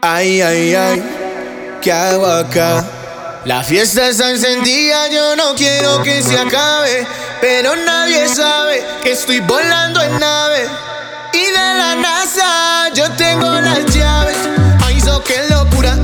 Ay, ay, ay, ¿qué hago acá? La fiesta está encendida, yo no quiero que se acabe. Pero nadie sabe que estoy volando en nave. Y de la NASA yo tengo las llaves. Ay, hizo que locura,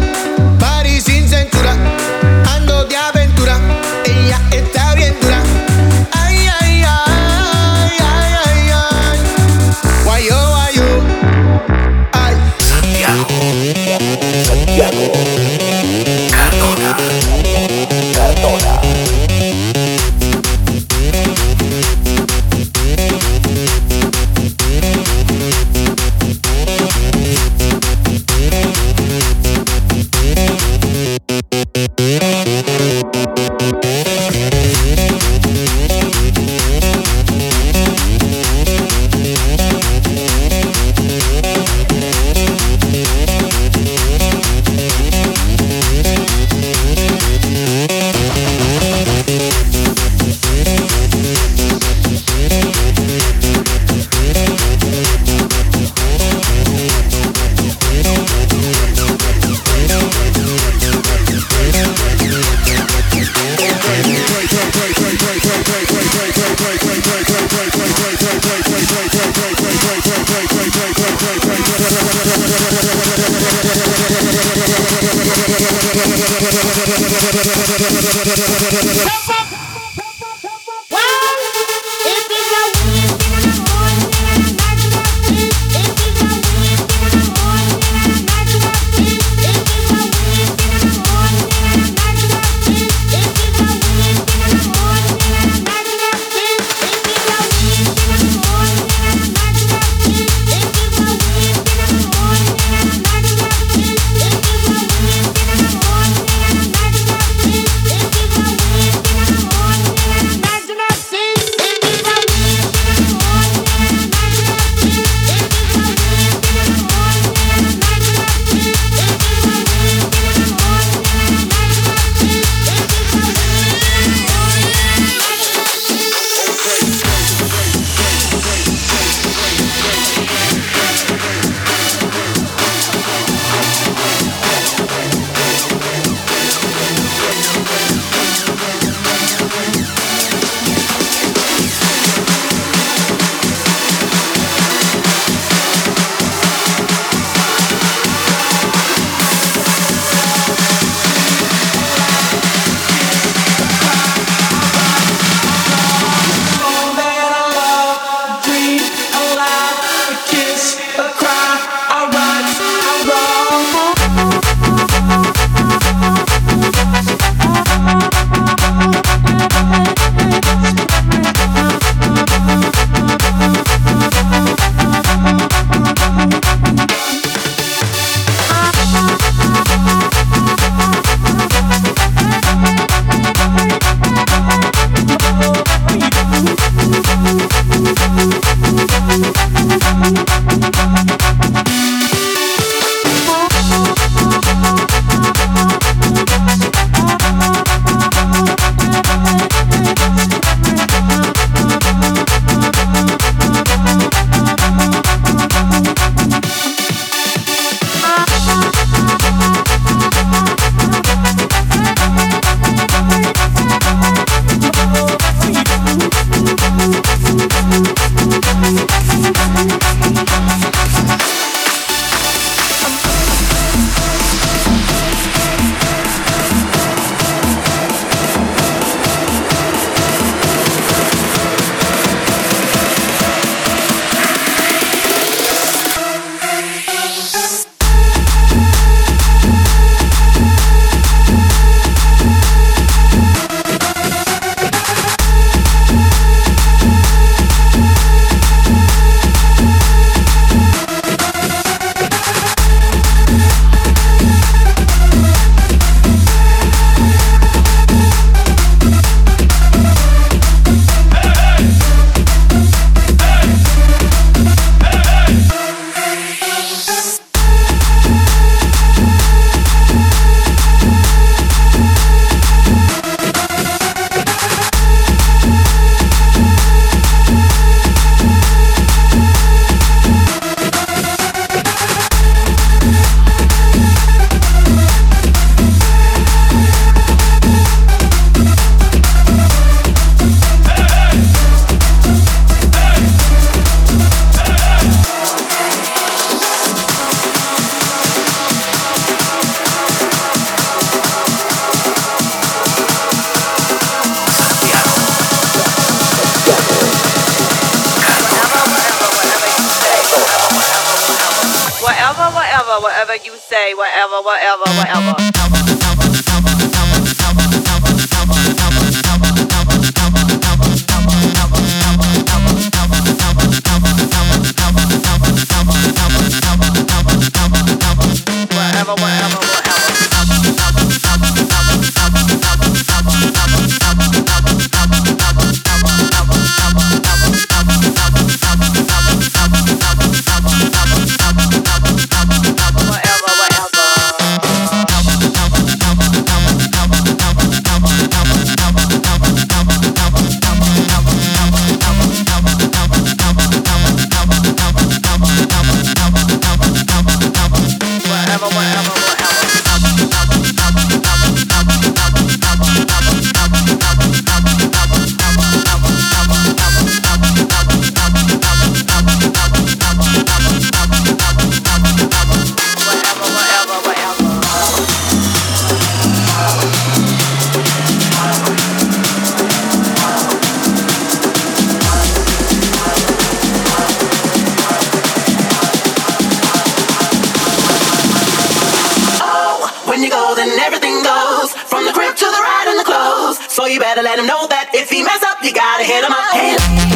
you better let him know that if he mess up, you gotta hit him up.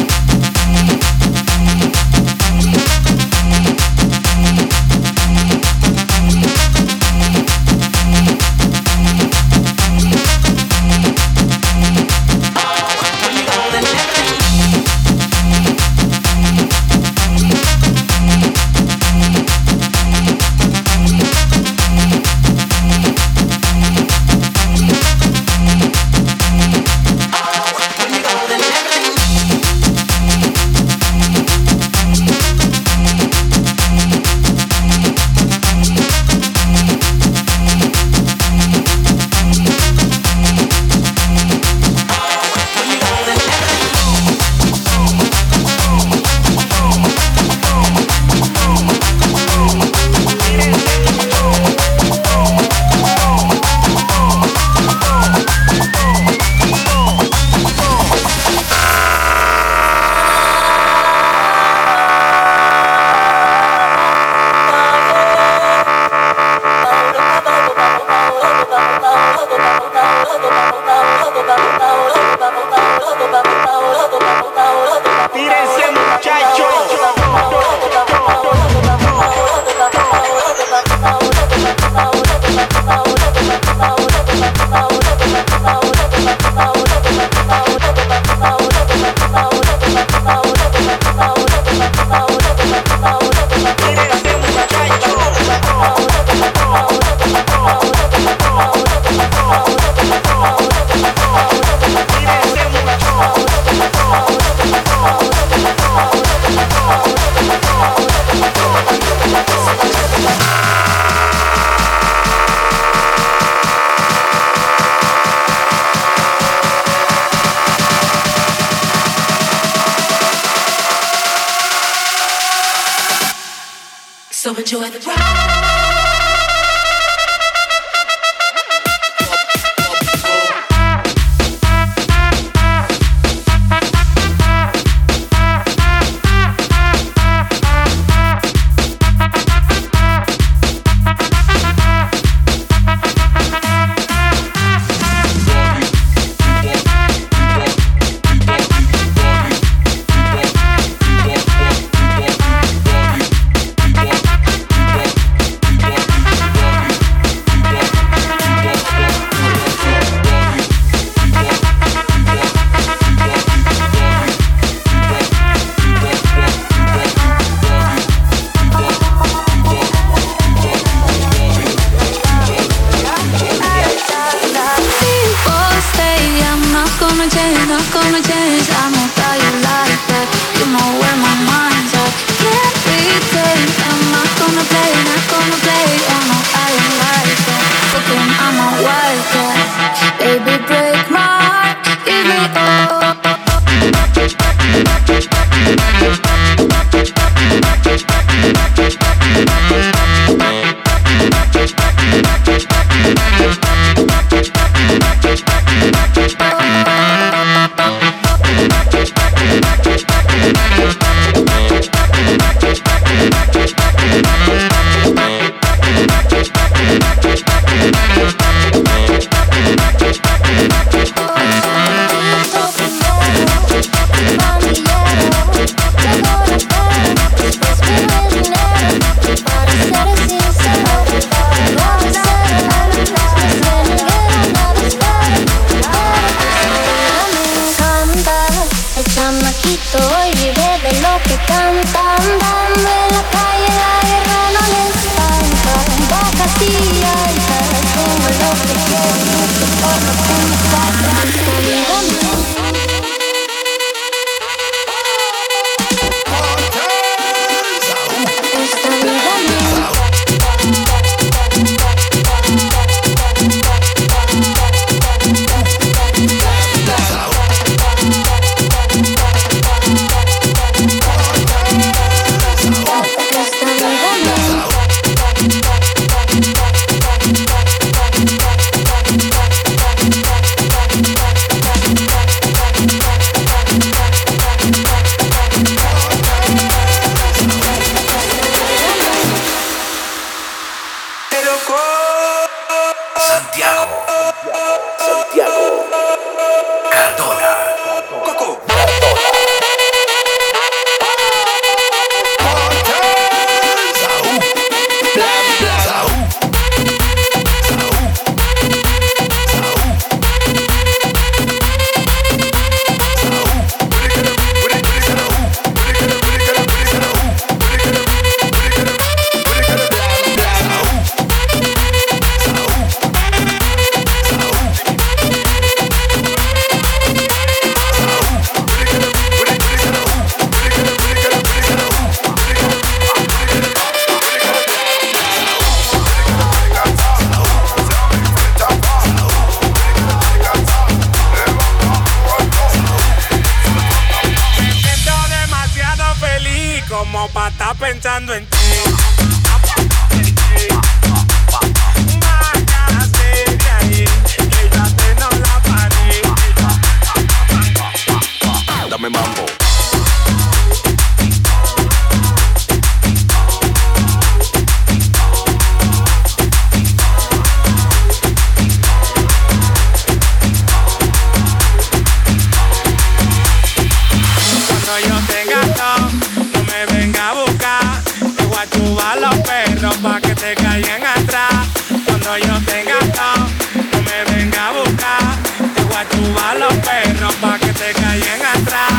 pero yo te he. No me venga a buscar, te voy a tubar los perros pa' que te caigan atrás.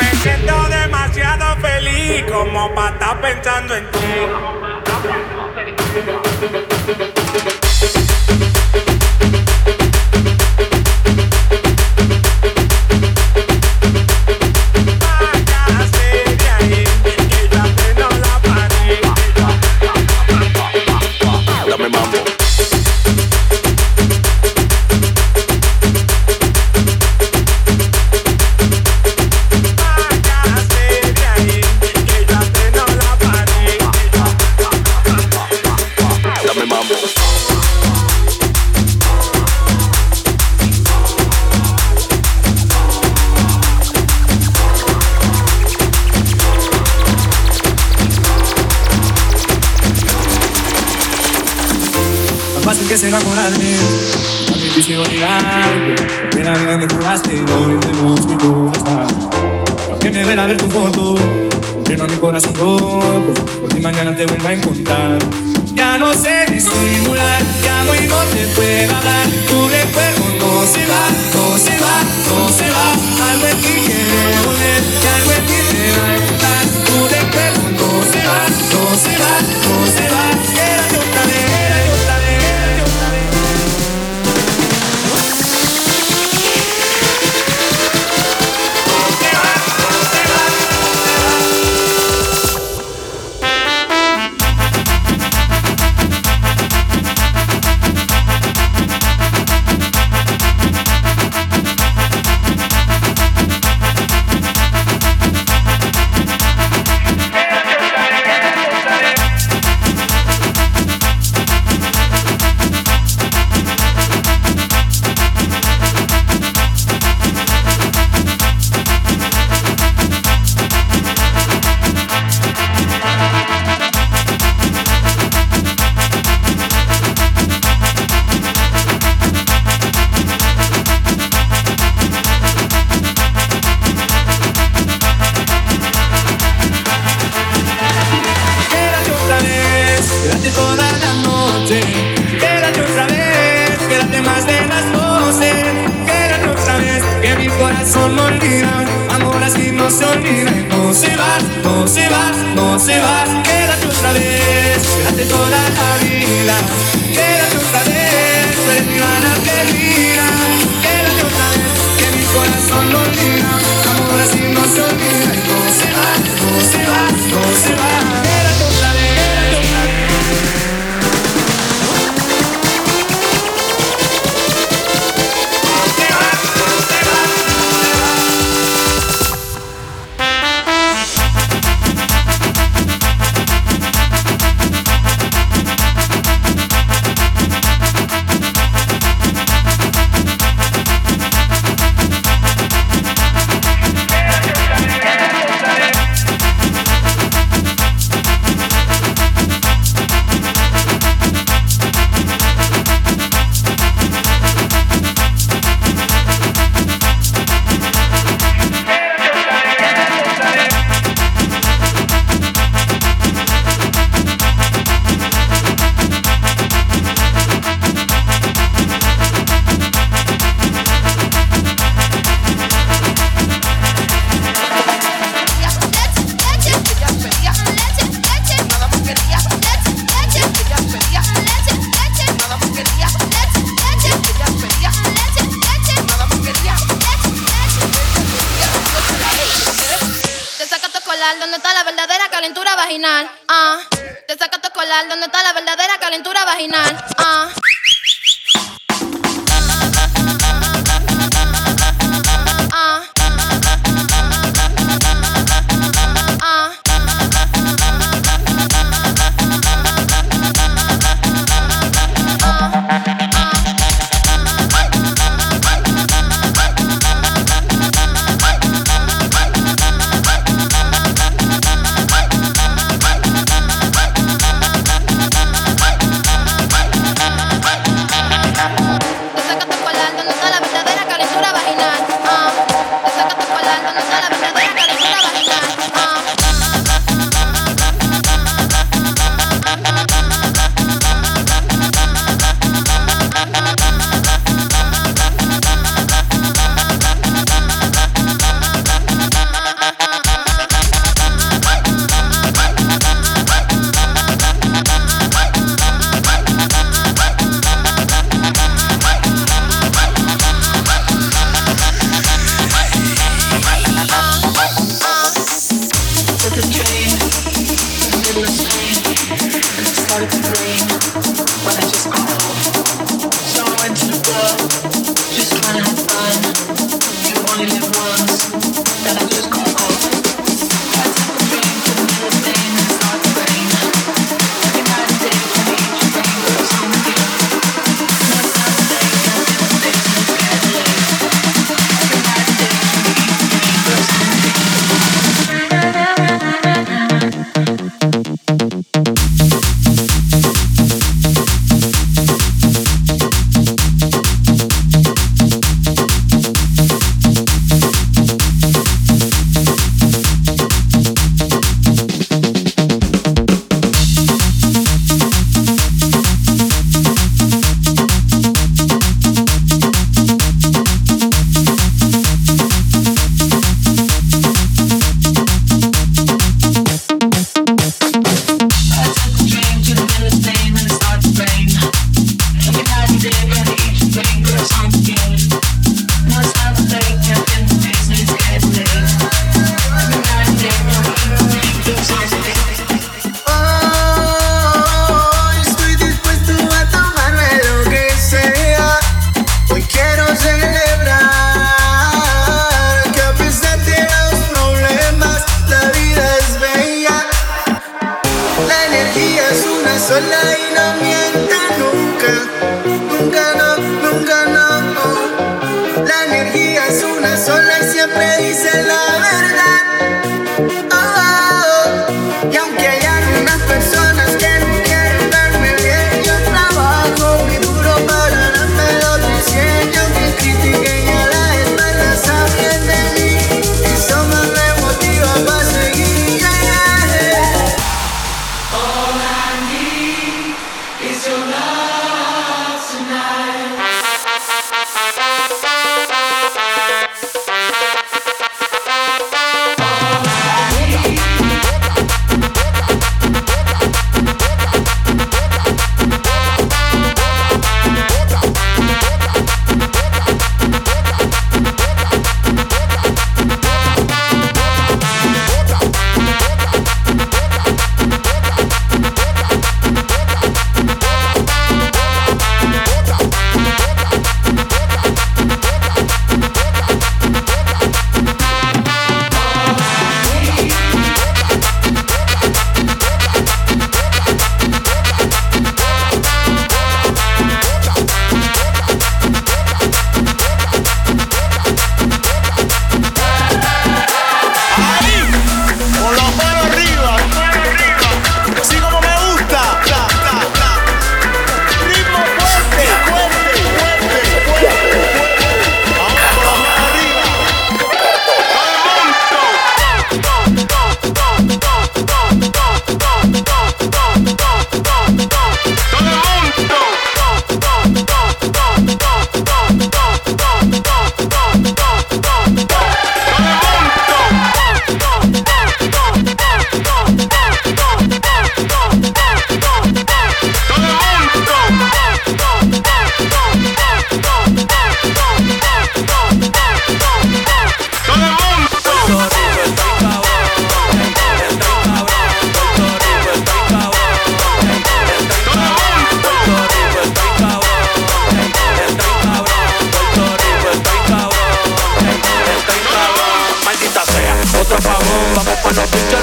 Me siento demasiado feliz como para estar pensando en ti. empecé a enamorarme La bendición y la pena que me curaste No entendemos mi corazón Aunque me duela ver tu foto Lleno mi corazón roto Porque mañana te vuelvo a encontrar. Ya no sé disimular Ya no y no te puedo hablar. Tu recuerdo no se va No se va, no se va. Algo en ti quiere volver Y algo en ti te va a encantar Tu recuerdo no se va No se va, no se va. durante toda la vida. Que la diosa de eso mi vana perdida. Que la diosa de que mi corazón no olvida. Amor así no se olvida.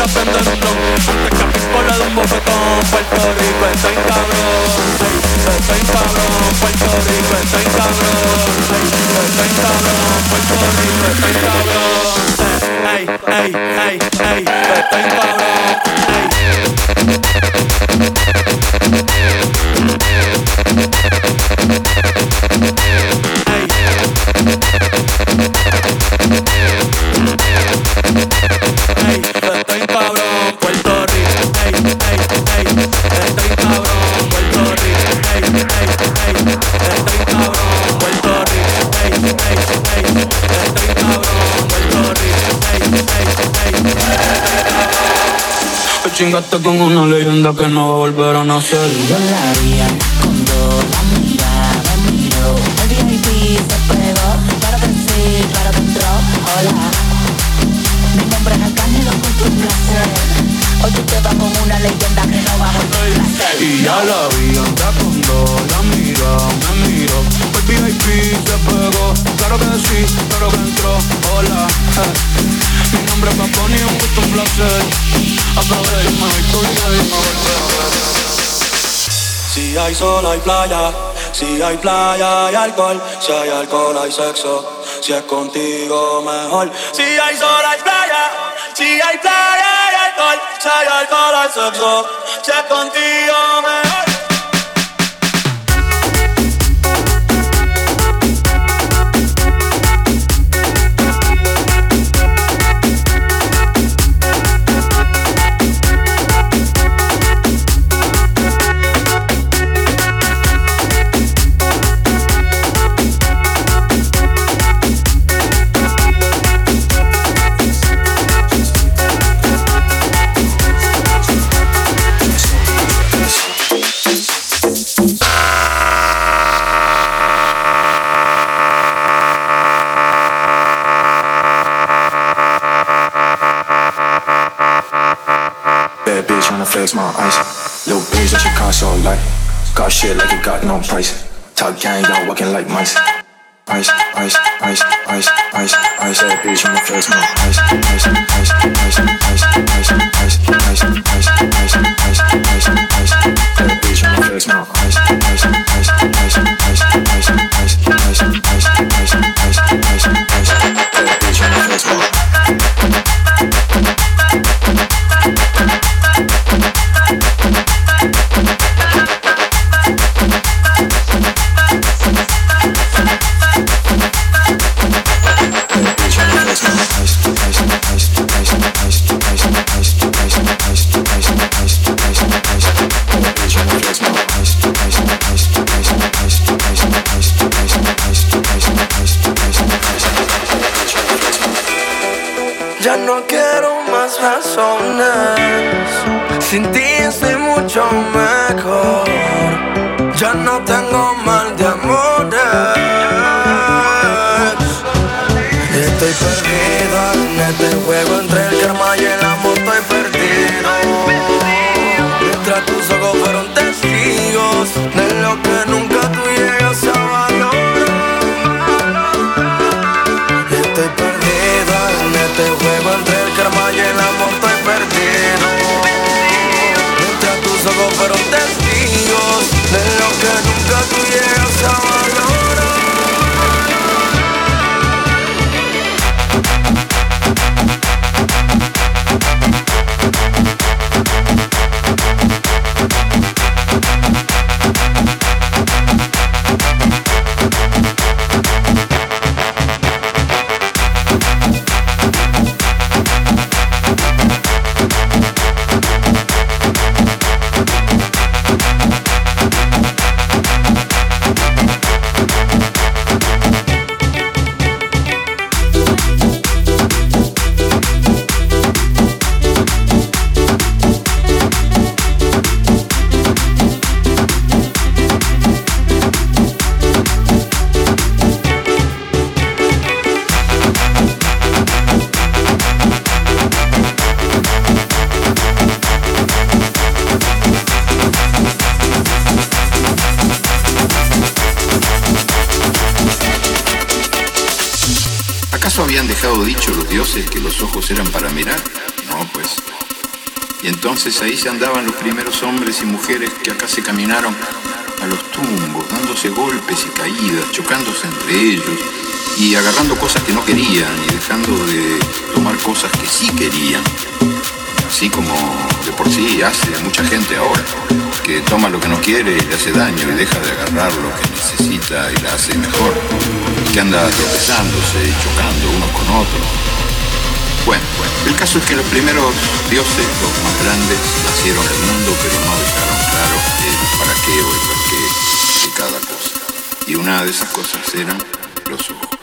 la prendo en flow Antes que a pistola de un bofetón Puerto Rico está estoy cabrón. Estoy cabrón Puerto Rico está estoy cabrón. Estoy cabrón Puerto Rico estoy cabrón. Ey, ey, ey, ey, estoy cabrón. Ey chingaste con una leyenda que no va a volver a nacer. Yo la haría con dos. hay sol hay playa, si hay playa hay alcohol, si hay alcohol hay sexo, si es contigo mejor. Si hay sol hay playa, si hay playa hay alcohol, si hay alcohol hay sexo, si es contigo mejor. got no choice. that way. estado dicho los dioses que los ojos eran para mirar? No, pues. Y entonces ahí se andaban los primeros hombres y mujeres que acá se caminaron a los tumbos, dándose golpes y caídas, chocándose entre ellos y agarrando cosas que no querían y dejando de tomar cosas que sí querían. Así como de por sí hace mucha gente ahora, que toma lo que no quiere y le hace daño y deja de agarrar lo que necesita y la hace mejor, que anda tropezándose y chocando unos con otros. Bueno, el caso es que los primeros dioses, los más grandes, nacieron el mundo, pero no dejaron claro el para qué o el por qué de cada cosa. Y una de esas cosas eran los ojos.